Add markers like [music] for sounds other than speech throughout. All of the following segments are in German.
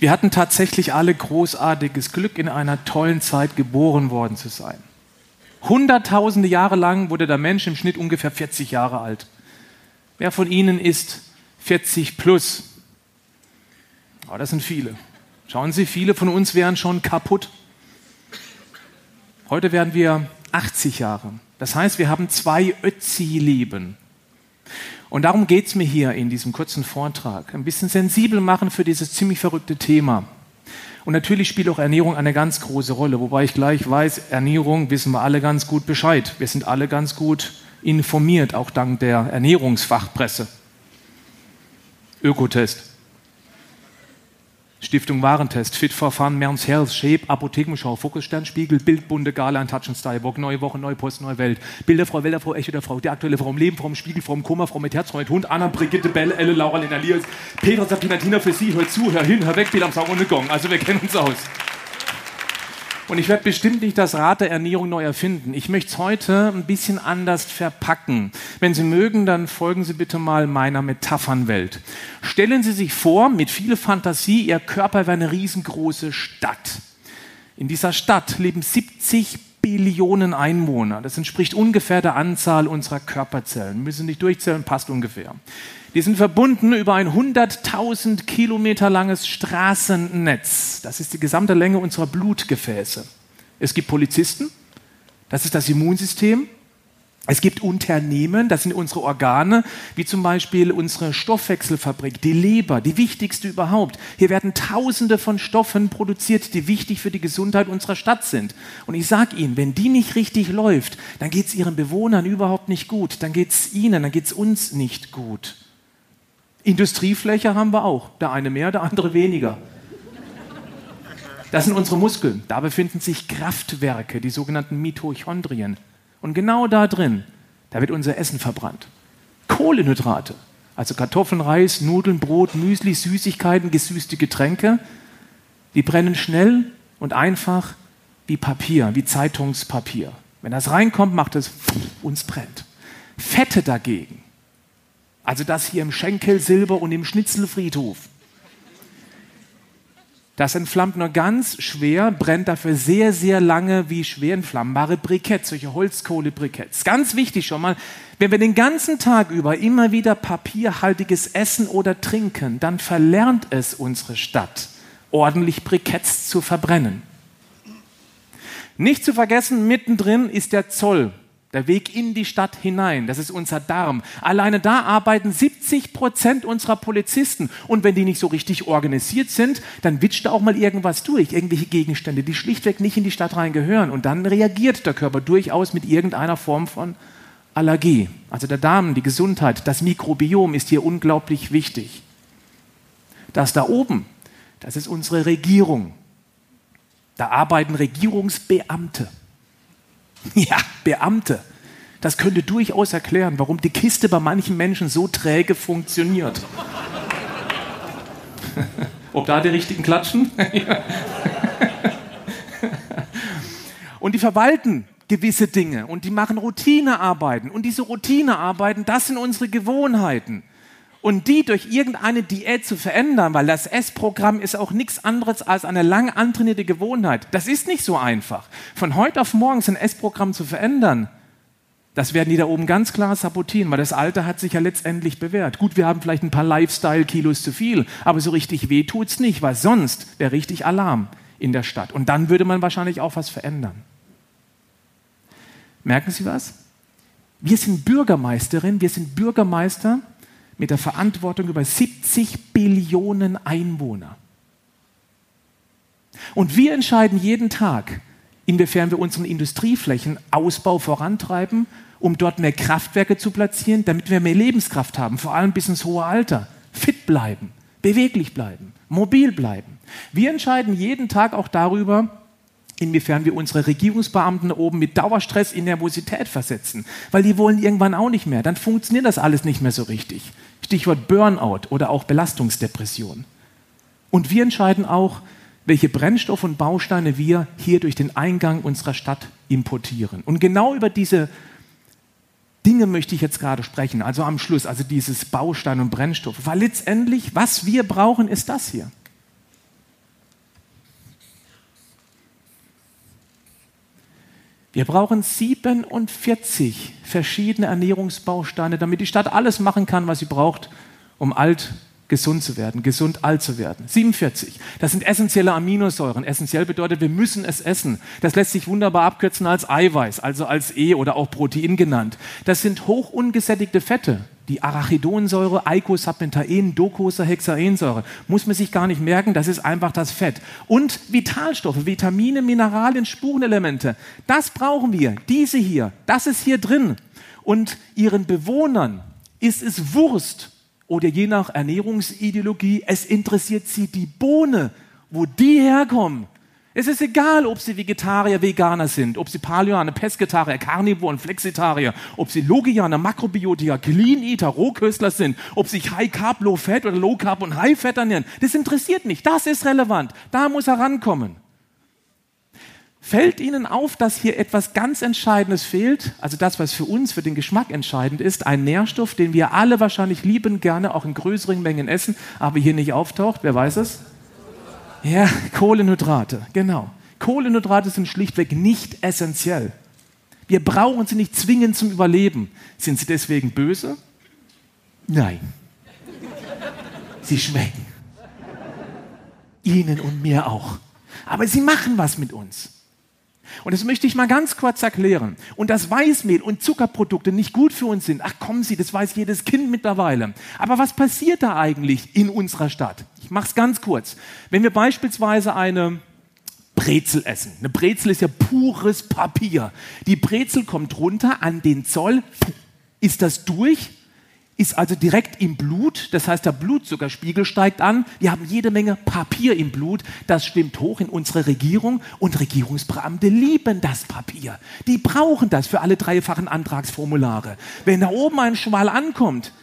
Wir hatten tatsächlich alle großartiges Glück, in einer tollen Zeit geboren worden zu sein. Hunderttausende Jahre lang wurde der Mensch im Schnitt ungefähr 40 Jahre alt. Wer von Ihnen ist 40 plus? Oh, das sind viele. Schauen Sie, viele von uns wären schon kaputt. Heute werden wir 80 Jahre. Das heißt, wir haben zwei Ötzi-Leben. Und darum geht es mir hier in diesem kurzen Vortrag. Ein bisschen sensibel machen für dieses ziemlich verrückte Thema. Und natürlich spielt auch Ernährung eine ganz große Rolle, wobei ich gleich weiß, Ernährung wissen wir alle ganz gut Bescheid. Wir sind alle ganz gut informiert, auch dank der Ernährungsfachpresse. Ökotest. Stiftung Warentest, Fit for Fun, Merns Health, Shape, Apothekenschau, Fokusstern, Spiegel, Bild, Bunde, Gala, Touch and Style, Bock, Neue Woche, Neue Post, Neue Welt, Bilderfrau, Wälderfrau, Echo der Frau, die aktuelle Frau im Leben, Frau im Spiegel, Frau im Koma, Frau mit Herz, Frau mit Hund, Anna, Brigitte, Belle, Elle, Laura, Lena, Lias, Petra, Sabina, Tina für Sie, hör zu, hör hin, hör weg, Bild am Saugen und Gong. Also wir kennen uns aus. Und ich werde bestimmt nicht das Rad der Ernährung neu erfinden. Ich möchte es heute ein bisschen anders verpacken. Wenn Sie mögen, dann folgen Sie bitte mal meiner Metaphernwelt. Stellen Sie sich vor, mit viel Fantasie, Ihr Körper wäre eine riesengroße Stadt. In dieser Stadt leben 70 Billionen Einwohner. Das entspricht ungefähr der Anzahl unserer Körperzellen. Wir müssen nicht durchzählen, passt ungefähr. Die sind verbunden über ein 100.000 Kilometer langes Straßennetz. Das ist die gesamte Länge unserer Blutgefäße. Es gibt Polizisten, das ist das Immunsystem. Es gibt Unternehmen, das sind unsere Organe, wie zum Beispiel unsere Stoffwechselfabrik, die Leber, die wichtigste überhaupt. Hier werden Tausende von Stoffen produziert, die wichtig für die Gesundheit unserer Stadt sind. Und ich sage Ihnen, wenn die nicht richtig läuft, dann geht es Ihren Bewohnern überhaupt nicht gut. Dann geht es Ihnen, dann geht es uns nicht gut. Industriefläche haben wir auch. Der eine mehr, der andere weniger. Das sind unsere Muskeln. Da befinden sich Kraftwerke, die sogenannten Mitochondrien. Und genau da drin, da wird unser Essen verbrannt. Kohlenhydrate, also Kartoffeln, Reis, Nudeln, Brot, Müsli, Süßigkeiten, gesüßte Getränke, die brennen schnell und einfach wie Papier, wie Zeitungspapier. Wenn das reinkommt, macht es uns brennt. Fette dagegen, also das hier im Schenkelsilber und im Schnitzelfriedhof. Das entflammt nur ganz schwer, brennt dafür sehr, sehr lange wie schwer entflammbare Briketts, solche Holzkohlebriketts. Ganz wichtig schon mal, wenn wir den ganzen Tag über immer wieder papierhaltiges Essen oder trinken, dann verlernt es unsere Stadt, ordentlich Briketts zu verbrennen. Nicht zu vergessen, mittendrin ist der Zoll. Der Weg in die Stadt hinein, das ist unser Darm. Alleine da arbeiten 70 Prozent unserer Polizisten. Und wenn die nicht so richtig organisiert sind, dann witscht da auch mal irgendwas durch, irgendwelche Gegenstände, die schlichtweg nicht in die Stadt rein gehören. Und dann reagiert der Körper durchaus mit irgendeiner Form von Allergie. Also der Darm, die Gesundheit, das Mikrobiom ist hier unglaublich wichtig. Das da oben, das ist unsere Regierung. Da arbeiten Regierungsbeamte. [laughs] Ja, Beamte. Das könnte durchaus erklären, warum die Kiste bei manchen Menschen so träge funktioniert. [laughs] Ob da die richtigen klatschen? [laughs] und die verwalten gewisse Dinge und die machen Routinearbeiten. Und diese Routinearbeiten, das sind unsere Gewohnheiten. Und die durch irgendeine Diät zu verändern, weil das Essprogramm ist auch nichts anderes als eine lang antrainierte Gewohnheit. Das ist nicht so einfach. Von heute auf morgen ein Essprogramm zu verändern, das werden die da oben ganz klar sabotieren, weil das Alter hat sich ja letztendlich bewährt. Gut, wir haben vielleicht ein paar Lifestyle-Kilos zu viel, aber so richtig weh tut's nicht, weil sonst wäre richtig Alarm in der Stadt. Und dann würde man wahrscheinlich auch was verändern. Merken Sie was? Wir sind Bürgermeisterin, wir sind Bürgermeister mit der Verantwortung über 70 Billionen Einwohner. Und wir entscheiden jeden Tag, inwiefern wir unseren Industrieflächenausbau vorantreiben, um dort mehr Kraftwerke zu platzieren, damit wir mehr Lebenskraft haben, vor allem bis ins hohe Alter, fit bleiben, beweglich bleiben, mobil bleiben. Wir entscheiden jeden Tag auch darüber, inwiefern wir unsere Regierungsbeamten oben mit Dauerstress in Nervosität versetzen, weil die wollen irgendwann auch nicht mehr. Dann funktioniert das alles nicht mehr so richtig. Stichwort Burnout oder auch Belastungsdepression. Und wir entscheiden auch, welche Brennstoff- und Bausteine wir hier durch den Eingang unserer Stadt importieren. Und genau über diese Dinge möchte ich jetzt gerade sprechen, also am Schluss, also dieses Baustein und Brennstoff. Weil letztendlich, was wir brauchen, ist das hier. Wir brauchen 47 verschiedene Ernährungsbausteine, damit die Stadt alles machen kann, was sie braucht, um alt gesund zu werden, gesund alt zu werden. 47. Das sind essentielle Aminosäuren. Essentiell bedeutet, wir müssen es essen. Das lässt sich wunderbar abkürzen als Eiweiß, also als E oder auch Protein genannt. Das sind hoch ungesättigte Fette. Die Arachidonsäure, Eicosapentaen, Docosahexaensäure. Muss man sich gar nicht merken, das ist einfach das Fett. Und Vitalstoffe, Vitamine, Mineralien, Spurenelemente. Das brauchen wir. Diese hier, das ist hier drin. Und ihren Bewohnern ist es Wurst, oder je nach Ernährungsideologie, es interessiert sie die Bohne, wo die herkommen. Es ist egal, ob sie Vegetarier, Veganer sind, ob sie Paleoaner, Pesketarier, Carnivoren, Flexitarier, ob sie Logianer, Makrobiotiker, Clean Eater, Rohköstler sind, ob sie High Carb, Low Fat oder Low Carb und High Fat ernähren. Das interessiert nicht. Das ist relevant. Da muss er rankommen. Fällt Ihnen auf, dass hier etwas ganz Entscheidendes fehlt? Also das, was für uns, für den Geschmack entscheidend ist, ein Nährstoff, den wir alle wahrscheinlich lieben, gerne auch in größeren Mengen essen, aber hier nicht auftaucht. Wer weiß es? Ja, Kohlenhydrate, genau. Kohlenhydrate sind schlichtweg nicht essentiell. Wir brauchen sie nicht zwingend zum Überleben. Sind sie deswegen böse? Nein. Sie schmecken. Ihnen und mir auch. Aber sie machen was mit uns. Und das möchte ich mal ganz kurz erklären. Und dass Weißmehl und Zuckerprodukte nicht gut für uns sind, ach kommen Sie, das weiß jedes Kind mittlerweile. Aber was passiert da eigentlich in unserer Stadt? Ich mache es ganz kurz. Wenn wir beispielsweise eine Brezel essen. Eine Brezel ist ja pures Papier. Die Brezel kommt runter an den Zoll. Ist das durch? Ist also direkt im Blut, das heißt der Blutzuckerspiegel steigt an, wir haben jede Menge Papier im Blut, das schwimmt hoch in unsere Regierung und Regierungsbeamte lieben das Papier. Die brauchen das für alle dreifachen Antragsformulare. Wenn da oben ein Schwall ankommt,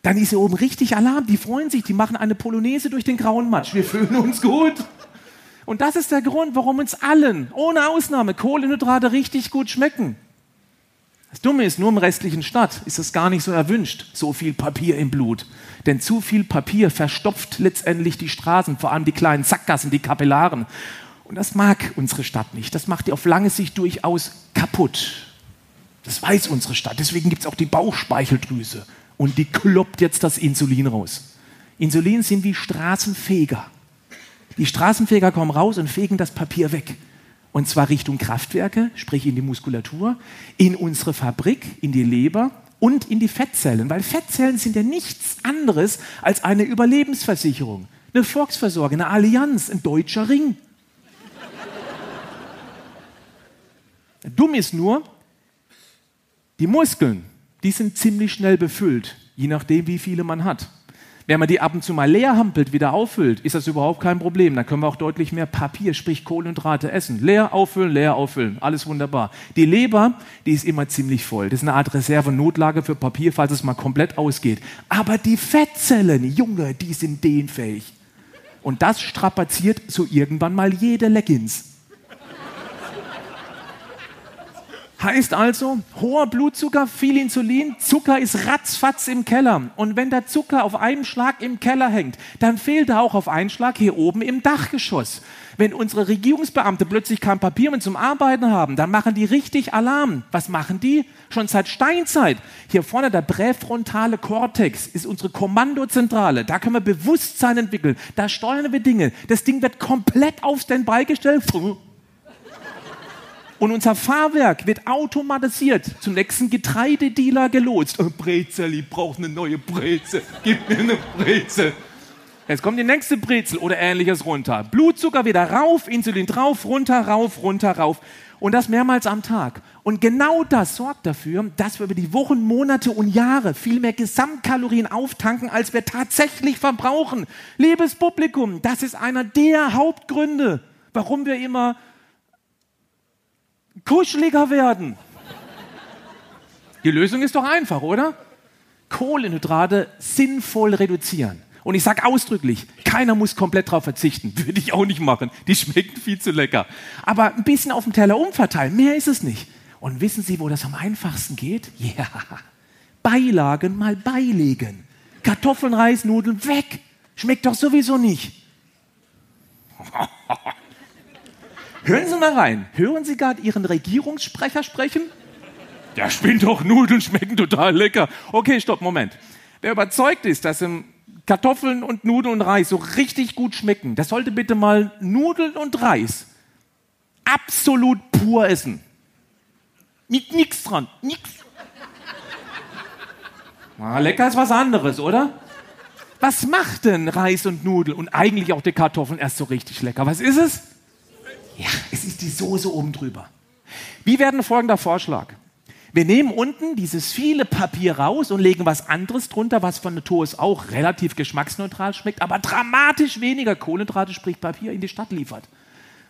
dann ist hier oben richtig Alarm, die freuen sich, die machen eine Polonaise durch den grauen Matsch, wir fühlen uns gut. Und das ist der Grund, warum uns allen, ohne Ausnahme, Kohlenhydrate richtig gut schmecken. Das Dumme ist, nur im restlichen Stadt ist es gar nicht so erwünscht, so viel Papier im Blut. Denn zu viel Papier verstopft letztendlich die Straßen, vor allem die kleinen Sackgassen, die Kapillaren. Und das mag unsere Stadt nicht. Das macht die auf lange Sicht durchaus kaputt. Das weiß unsere Stadt. Deswegen gibt es auch die Bauchspeicheldrüse. Und die kloppt jetzt das Insulin raus. Insulin sind wie Straßenfeger. Die Straßenfeger kommen raus und fegen das Papier weg. Und zwar Richtung Kraftwerke, sprich in die Muskulatur, in unsere Fabrik, in die Leber und in die Fettzellen. Weil Fettzellen sind ja nichts anderes als eine Überlebensversicherung, eine Volksversorgung, eine Allianz, ein deutscher Ring. Dumm ist nur, die Muskeln, die sind ziemlich schnell befüllt, je nachdem, wie viele man hat. Wenn man die ab und zu mal leer hampelt, wieder auffüllt, ist das überhaupt kein Problem. Dann können wir auch deutlich mehr Papier, sprich Kohlenhydrate essen. Leer auffüllen, leer auffüllen. Alles wunderbar. Die Leber, die ist immer ziemlich voll. Das ist eine Art Reserve-Notlage für Papier, falls es mal komplett ausgeht. Aber die Fettzellen, Junge, die sind dehnfähig. Und das strapaziert so irgendwann mal jede Leggings. Heißt also, hoher Blutzucker, viel Insulin, Zucker ist ratzfatz im Keller. Und wenn der Zucker auf einem Schlag im Keller hängt, dann fehlt er auch auf einen Schlag hier oben im Dachgeschoss. Wenn unsere Regierungsbeamte plötzlich kein Papier mehr zum Arbeiten haben, dann machen die richtig Alarm. Was machen die? Schon seit Steinzeit. Hier vorne der präfrontale Kortex ist unsere Kommandozentrale. Da können wir Bewusstsein entwickeln. Da steuern wir Dinge. Das Ding wird komplett auf Standby gestellt. Und unser Fahrwerk wird automatisiert zum nächsten Getreidedealer gelotst. Oh, Brezel, ich brauche eine neue Brezel. Gib mir eine Brezel. Jetzt kommt die nächste Brezel oder ähnliches runter. Blutzucker wieder rauf, Insulin drauf, runter, rauf, runter, rauf. Und das mehrmals am Tag. Und genau das sorgt dafür, dass wir über die Wochen, Monate und Jahre viel mehr Gesamtkalorien auftanken, als wir tatsächlich verbrauchen. Liebes Publikum, das ist einer der Hauptgründe, warum wir immer kuscheliger werden. Die Lösung ist doch einfach, oder? Kohlenhydrate sinnvoll reduzieren. Und ich sage ausdrücklich, keiner muss komplett darauf verzichten. [laughs] Würde ich auch nicht machen. Die schmecken viel zu lecker. Aber ein bisschen auf dem Teller umverteilen, mehr ist es nicht. Und wissen Sie, wo das am einfachsten geht? [laughs] Ja, Beilagen mal beilegen. Kartoffeln, Reis, Nudeln weg. Schmeckt doch sowieso nicht. [laughs] Hören Sie mal rein. Hören Sie gerade Ihren Regierungssprecher sprechen? Der spinnt doch, Nudeln schmecken total lecker. Okay, stopp, Moment. Wer überzeugt ist, dass Kartoffeln und Nudeln und Reis so richtig gut schmecken, der sollte bitte mal Nudeln und Reis absolut pur essen. Mit nichts dran. Na, lecker ist was anderes, oder? Was macht denn Reis und Nudeln und eigentlich auch die Kartoffeln erst so richtig lecker? Was ist es? Ja, es ist die Soße oben drüber. Wie werden folgender Vorschlag? Wir nehmen unten dieses viele Papier raus und legen was anderes drunter, was von Natur aus auch relativ geschmacksneutral schmeckt, aber dramatisch weniger Kohlenhydrate, sprich Papier, in die Stadt liefert.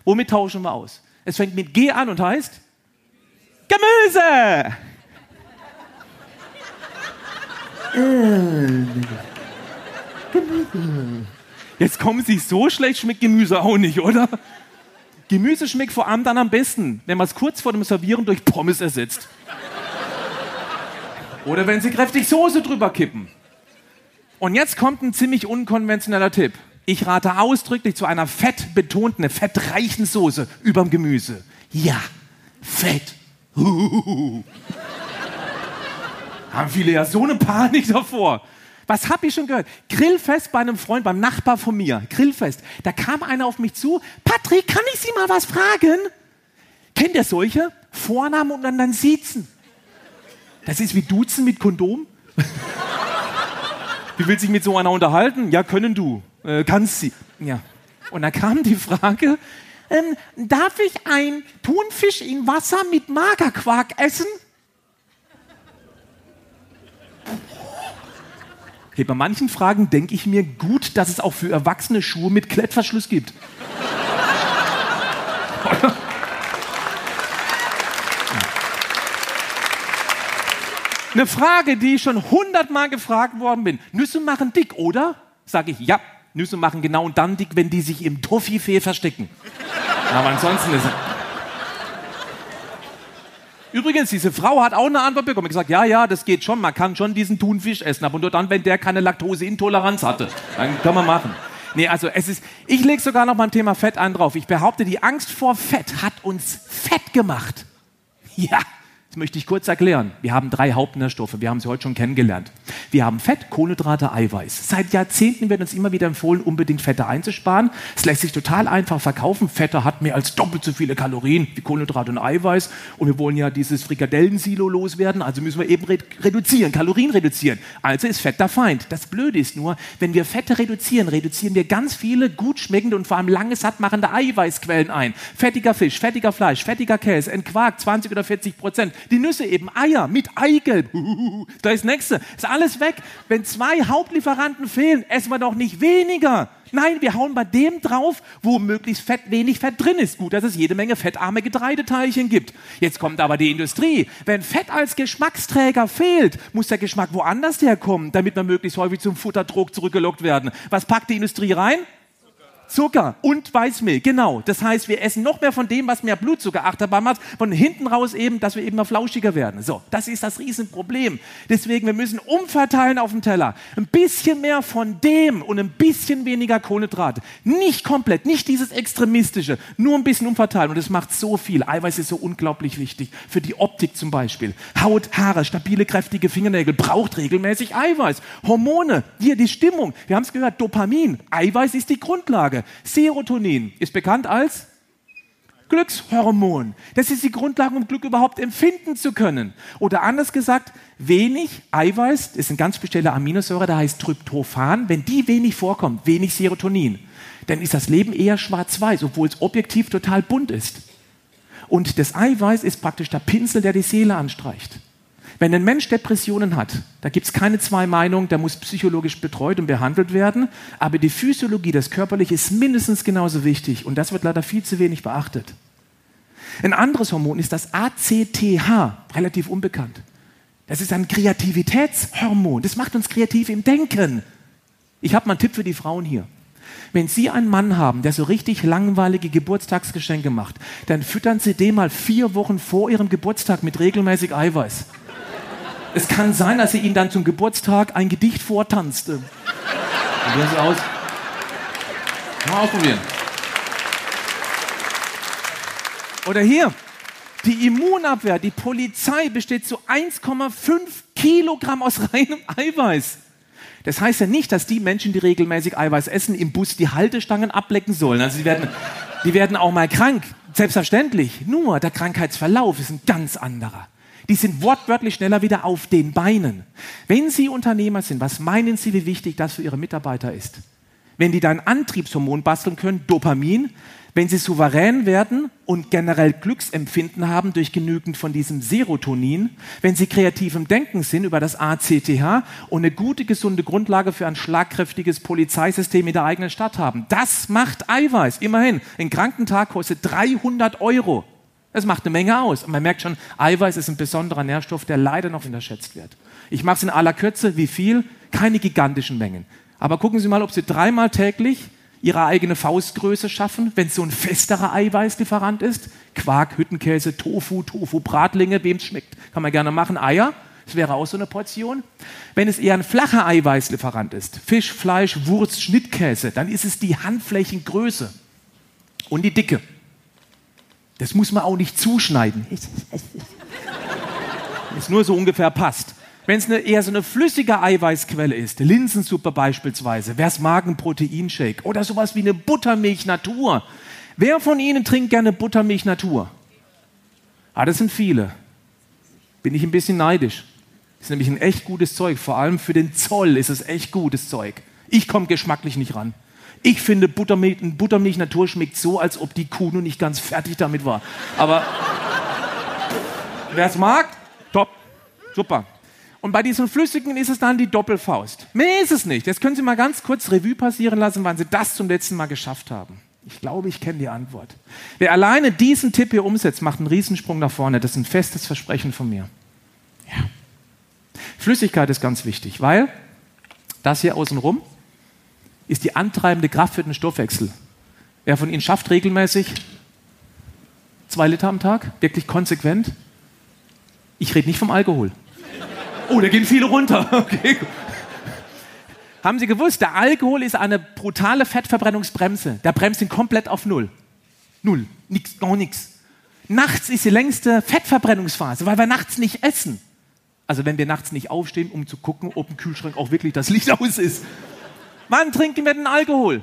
Womit tauschen wir aus? Es fängt mit G an und heißt Gemüse. Jetzt kommen Sie, so schlecht schmeckt Gemüse auch nicht, oder? Gemüse schmeckt vor allem dann am besten, wenn man es kurz vor dem Servieren durch Pommes ersetzt. Oder wenn Sie kräftig Soße drüber kippen. Und jetzt kommt ein ziemlich unkonventioneller Tipp. Ich rate ausdrücklich zu einer fettbetonten, fettreichen Soße überm Gemüse. Ja, Fett. [laughs] Haben viele ja so eine Panik davor. Was habe ich schon gehört? Grillfest bei einem Freund, beim Nachbar von mir. Grillfest. Da kam einer auf mich zu. Patrick, kann ich Sie mal was fragen? Kennt ihr solche? Vornamen und dann, dann Siezen. Das ist wie Duzen mit Kondom. [laughs] Wie willst du dich mit so einer unterhalten? Ja, können du. Äh, kannst sie. Ja. Und dann kam die Frage, ähm, darf ich ein Thunfisch in Wasser mit Magerquark essen? Okay, bei manchen Fragen denke ich mir gut, dass es auch für Erwachsene Schuhe mit Klettverschluss gibt. Eine Frage, die ich schon hundertmal gefragt worden bin. Nüsse machen dick, oder? Sage ich, ja, Nüsse machen genau dann dick, wenn die sich im Toffifee verstecken. Aber ansonsten ist es... Übrigens, diese Frau hat auch eine Antwort bekommen. gesagt, ja, ja, das geht schon. Man kann schon diesen Thunfisch essen, aber nur dann, wenn der keine Laktoseintoleranz hatte. Dann kann man machen. Nee, also es ist, ich lege sogar noch mal ein Thema Fett ein drauf. Ich behaupte, die Angst vor Fett hat uns fett gemacht. Ja, möchte ich kurz erklären. Wir haben drei Hauptnährstoffe, wir haben sie heute schon kennengelernt. Wir haben Fett, Kohlenhydrate, Eiweiß. Seit Jahrzehnten wird uns immer wieder empfohlen, unbedingt Fette einzusparen. Es lässt sich total einfach verkaufen. Fette hat mehr als doppelt so viele Kalorien wie Kohlenhydrate und Eiweiß. Und wir wollen ja dieses Frikadellensilo loswerden, also müssen wir eben reduzieren, Kalorien reduzieren. Also ist Fett der Feind. Das Blöde ist nur, wenn wir Fette reduzieren, reduzieren wir ganz viele gut schmeckende und vor allem lange sattmachende Eiweißquellen ein. Fettiger Fisch, fettiger Fleisch, fettiger Käse, Quark, 20 oder 40 Prozent. Die Nüsse eben, Eier mit Eigelb. Da ist nächste. Ist alles weg. Wenn zwei Hauptlieferanten fehlen, essen wir doch nicht weniger. Nein, wir hauen bei dem drauf, wo möglichst fett, wenig Fett drin ist. Gut, dass es jede Menge fettarme Getreideteilchen gibt. Jetzt kommt aber die Industrie. Wenn Fett als Geschmacksträger fehlt, muss der Geschmack woanders herkommen, damit wir möglichst häufig zum Futterdruck zurückgelockt werden. Was packt die Industrie rein? Zucker und Weißmehl, genau. Das heißt, wir essen noch mehr von dem, was mehr Blutzucker achterbahn macht, von hinten raus eben, dass wir eben mal flauschiger werden. So, das ist das Riesenproblem. Deswegen, wir müssen umverteilen auf dem Teller. Ein bisschen mehr von dem und ein bisschen weniger Kohlenhydrate. Nicht komplett, nicht dieses Extremistische, nur ein bisschen umverteilen. Und das macht so viel. Eiweiß ist so unglaublich wichtig. Für die Optik zum Beispiel. Haut, Haare, stabile, kräftige Fingernägel braucht regelmäßig Eiweiß. Hormone, hier die Stimmung. Wir haben es gehört, Dopamin. Eiweiß ist die Grundlage. Grundlage. Serotonin ist bekannt als Glückshormon. Das ist die Grundlage, um Glück überhaupt empfinden zu können. Oder anders gesagt, wenig Eiweiß, das ist eine ganz spezielle Aminosäure, da heißt Tryptophan. Wenn die wenig vorkommt, wenig Serotonin, dann ist das Leben eher schwarz-weiß, obwohl es objektiv total bunt ist. Und das Eiweiß ist praktisch der Pinsel, der die Seele anstreicht. Wenn ein Mensch Depressionen hat, da gibt es keine zwei Meinungen, der muss psychologisch betreut und behandelt werden, aber die Physiologie, das Körperliche ist mindestens genauso wichtig und das wird leider viel zu wenig beachtet. Ein anderes Hormon ist das ACTH, relativ unbekannt. Das ist ein Kreativitätshormon, das macht uns kreativ im Denken. Ich habe mal einen Tipp für die Frauen hier. Wenn Sie einen Mann haben, der so richtig langweilige Geburtstagsgeschenke macht, dann füttern Sie den mal vier Wochen vor Ihrem Geburtstag mit regelmäßig Eiweiß. Es kann sein, dass sie ihn dann zum Geburtstag ein Gedicht vortanzte. Probieren Sie aus. Mal ausprobieren. Oder hier, die Immunabwehr, die Polizei besteht zu 1,5 Kilogramm aus reinem Eiweiß. Das heißt ja nicht, dass die Menschen, die regelmäßig Eiweiß essen, im Bus die Haltestangen ablecken sollen. Also die werden, die werden auch mal krank. Selbstverständlich. Nur der Krankheitsverlauf ist ein ganz anderer. Die sind wortwörtlich schneller wieder auf den Beinen. Wenn Sie Unternehmer sind, was meinen Sie, wie wichtig das für Ihre Mitarbeiter ist? Wenn die dann Antriebshormon basteln können, Dopamin, wenn sie souverän werden und generell Glücksempfinden haben durch genügend von diesem Serotonin, wenn sie kreativ im Denken sind über das ACTH und eine gute, gesunde Grundlage für ein schlagkräftiges Polizeisystem in der eigenen Stadt haben. Das macht Eiweiß. Immerhin, ein Krankentag kostet 300 Euro. Das macht eine Menge aus. Und man merkt schon, Eiweiß ist ein besonderer Nährstoff, der leider noch unterschätzt wird. Ich mache es in aller Kürze. Wie viel? Keine gigantischen Mengen. Aber gucken Sie mal, ob Sie dreimal täglich ihre eigene Faustgröße schaffen, wenn es so ein festerer Eiweißlieferant ist. Quark, Hüttenkäse, Tofu, Tofu, Bratlinge, wem es schmeckt, kann man gerne machen. Eier, das wäre auch so eine Portion. Wenn es eher ein flacher Eiweißlieferant ist, Fisch, Fleisch, Wurst, Schnittkäse, dann ist es die Handflächengröße und die Dicke. Das muss man auch nicht zuschneiden. Es nur so ungefähr passt. Wenn es eine, eher so eine flüssige Eiweißquelle ist, Linsensuppe beispielsweise, wer es mag, ein Proteinshake oder sowas wie eine Buttermilch Natur. Wer von Ihnen trinkt gerne Buttermilch Natur? Ah, das sind viele. Bin ich ein bisschen neidisch. Ist nämlich ein echt gutes Zeug. Vor allem für den Zoll ist es echt gutes Zeug. Ich komme geschmacklich nicht ran. Ich finde, Buttermilch, Buttermilch Natur schmeckt so, als ob die Kuh noch nicht ganz fertig damit war. Aber wer es mag, top, super. Und bei diesen Flüssigen ist es dann die Doppelfaust. Mehr ist es nicht. Jetzt können Sie mal ganz kurz Revue passieren lassen, wann Sie das zum letzten Mal geschafft haben. Ich glaube, ich kenne die Antwort. Wer alleine diesen Tipp hier umsetzt, macht einen Riesensprung nach vorne. Das ist ein festes Versprechen von mir. Ja. Flüssigkeit ist ganz wichtig, weil das hier außenrum ist die antreibende Kraft für den Stoffwechsel. Wer von Ihnen schafft regelmäßig zwei Liter am Tag, wirklich konsequent? Ich rede nicht vom Alkohol. Oh, da gehen viele runter. [laughs] Okay. Haben Sie gewusst, der Alkohol ist eine brutale Fettverbrennungsbremse. Der bremst ihn komplett auf Null. Null. Nix, gar nichts. Nachts ist die längste Fettverbrennungsphase, weil wir nachts nicht essen. Also wenn wir nachts nicht aufstehen, um zu gucken, ob im Kühlschrank auch wirklich das Licht aus ist. Wann trinken wir den Alkohol?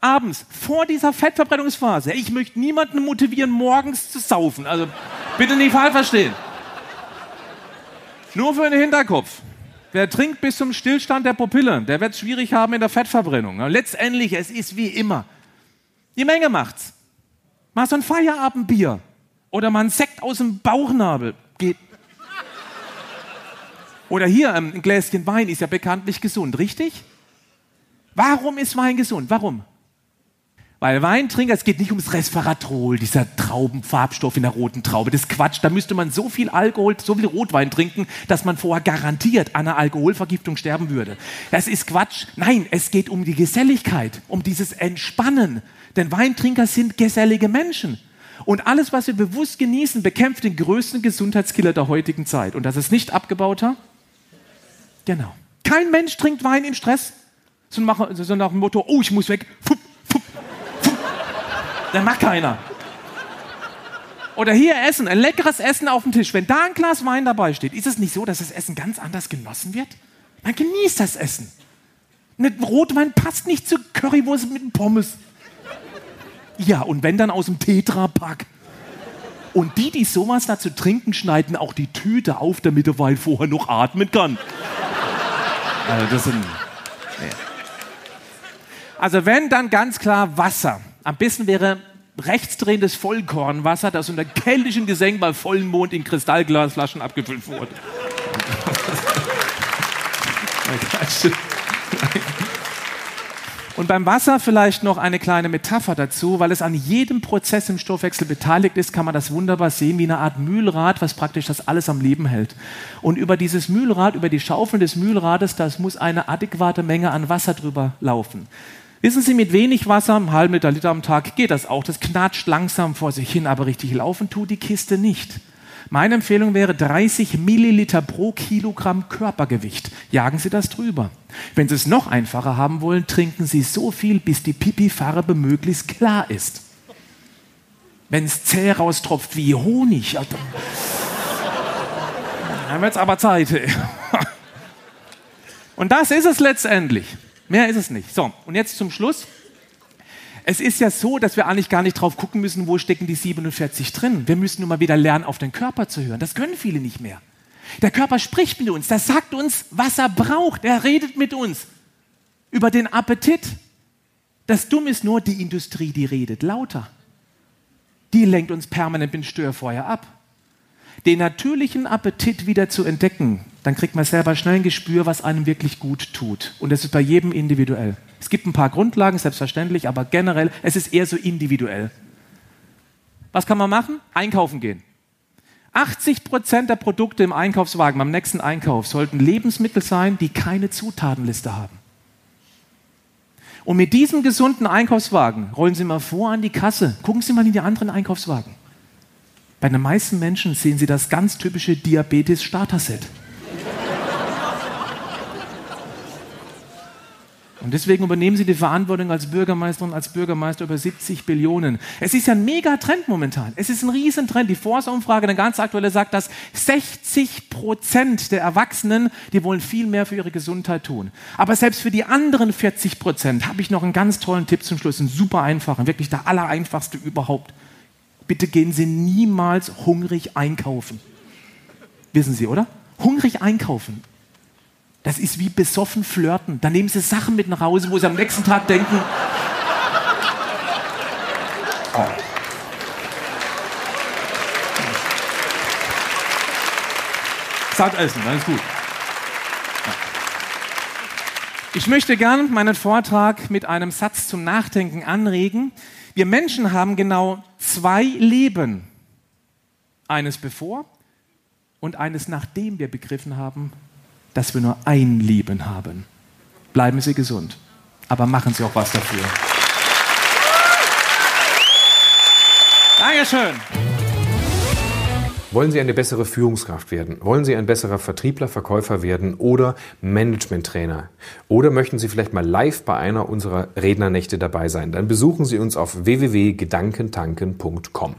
Abends, vor dieser Fettverbrennungsphase. Ich möchte niemanden motivieren, morgens zu saufen. Also bitte nicht falsch verstehen. Nur für den Hinterkopf. Wer trinkt bis zum Stillstand der Pupille, der wird es schwierig haben in der Fettverbrennung. Letztendlich, es ist wie immer. Die Menge macht's. Mal so ein Feierabendbier oder mal ein Sekt aus dem Bauchnabel geht. Oder hier ähm, ein Gläschen Wein ist ja bekanntlich gesund, richtig? Warum ist Wein gesund? Warum? Weil Weintrinker, es geht nicht ums Resveratrol, dieser Traubenfarbstoff in der roten Traube. Das ist Quatsch. Da müsste man so viel Alkohol, so viel Rotwein trinken, dass man vorher garantiert an einer Alkoholvergiftung sterben würde. Das ist Quatsch. Nein, es geht um die Geselligkeit, um dieses Entspannen. Denn Weintrinker sind gesellige Menschen. Und alles, was wir bewusst genießen, bekämpft den größten Gesundheitskiller der heutigen Zeit. Und das ist nicht abgebauter? Genau. Kein Mensch trinkt Wein im Stress, so nach dem Motto, oh, ich muss weg. Fupp, fupp, der macht keiner. Oder hier Essen, ein leckeres Essen auf dem Tisch. Wenn da ein Glas Wein dabei steht, ist es nicht so, dass das Essen ganz anders genossen wird? Man genießt das Essen. Ein Rotwein passt nicht zu Currywurst mit Pommes. Ja, und wenn dann aus dem Tetra-Pack. Und die, die sowas dazu trinken, schneiden auch die Tüte auf, damit der Wein vorher noch atmen kann. Also, das sind, also wenn, dann ganz klar Wasser. Am besten wäre rechtsdrehendes Vollkornwasser, das unter keltischen Gesängen bei vollem Mond in Kristallglasflaschen abgefüllt wurde. Und beim Wasser vielleicht noch eine kleine Metapher dazu, weil es an jedem Prozess im Stoffwechsel beteiligt ist, kann man das wunderbar sehen wie eine Art Mühlrad, was praktisch das alles am Leben hält. Und über dieses Mühlrad, über die Schaufeln des Mühlrades, das muss eine adäquate Menge an Wasser drüber laufen. Wissen Sie, mit wenig Wasser, einem halben Liter, Liter am Tag, geht das auch. Das knatscht langsam vor sich hin, aber richtig laufen tut die Kiste nicht. Meine Empfehlung wäre 30 Milliliter pro Kilogramm Körpergewicht. Jagen Sie das drüber. Wenn Sie es noch einfacher haben wollen, trinken Sie so viel, bis die Pipi-Farbe möglichst klar ist. Wenn es zäh raustropft wie Honig. Alter. Dann [laughs] wird es aber Zeit. [laughs] Und das ist es letztendlich. Mehr ist es nicht. So, und jetzt zum Schluss. Es ist ja so, dass wir eigentlich gar nicht drauf gucken müssen, wo stecken die 47 drin. Wir müssen nur mal wieder lernen, auf den Körper zu hören. Das können viele nicht mehr. Der Körper spricht mit uns, der sagt uns, was er braucht. Er redet mit uns über den Appetit. Das Dumme ist nur die Industrie, die redet lauter. Die lenkt uns permanent mit Störfeuer ab. Den natürlichen Appetit wieder zu entdecken, dann kriegt man selber schnell ein Gespür, was einem wirklich gut tut. Und das ist bei jedem individuell. Es gibt ein paar Grundlagen, selbstverständlich, aber generell, es ist eher so individuell. Was kann man machen? Einkaufen gehen. 80 Prozent der Produkte im Einkaufswagen beim nächsten Einkauf sollten Lebensmittel sein, die keine Zutatenliste haben. Und mit diesem gesunden Einkaufswagen rollen Sie mal vor an die Kasse. Gucken Sie mal in die anderen Einkaufswagen. Bei den meisten Menschen sehen Sie das ganz typische Diabetes-Starter-Set. Und deswegen übernehmen Sie die Verantwortung als Bürgermeisterin, als Bürgermeister über 70 Billionen. Es ist ja ein Megatrend momentan. Es ist ein Riesentrend. Die Forsa-Umfrage, eine ganz aktuelle, sagt, dass 60 Prozent der Erwachsenen, die wollen viel mehr für ihre Gesundheit tun. Aber selbst für die anderen 40 Prozent habe ich noch einen ganz tollen Tipp zum Schluss. Einen super einfachen, wirklich der allereinfachste überhaupt. Bitte gehen Sie niemals hungrig einkaufen. Wissen Sie, oder? Hungrig einkaufen das ist wie besoffen flirten. Da nehmen sie Sachen mit nach Hause, wo sie am nächsten Tag denken. Oh. Satt essen, alles gut. Ich möchte gern meinen Vortrag mit einem Satz zum Nachdenken anregen. Wir Menschen haben genau zwei Leben. Eines bevor und eines nachdem wir begriffen haben, dass wir nur ein Leben haben. Bleiben Sie gesund, aber machen Sie auch was dafür. Dankeschön. Wollen Sie eine bessere Führungskraft werden? Wollen Sie ein besserer Vertriebler, Verkäufer werden oder Managementtrainer? Oder möchten Sie vielleicht mal live bei einer unserer Rednernächte dabei sein? Dann besuchen Sie uns auf www.gedankentanken.com.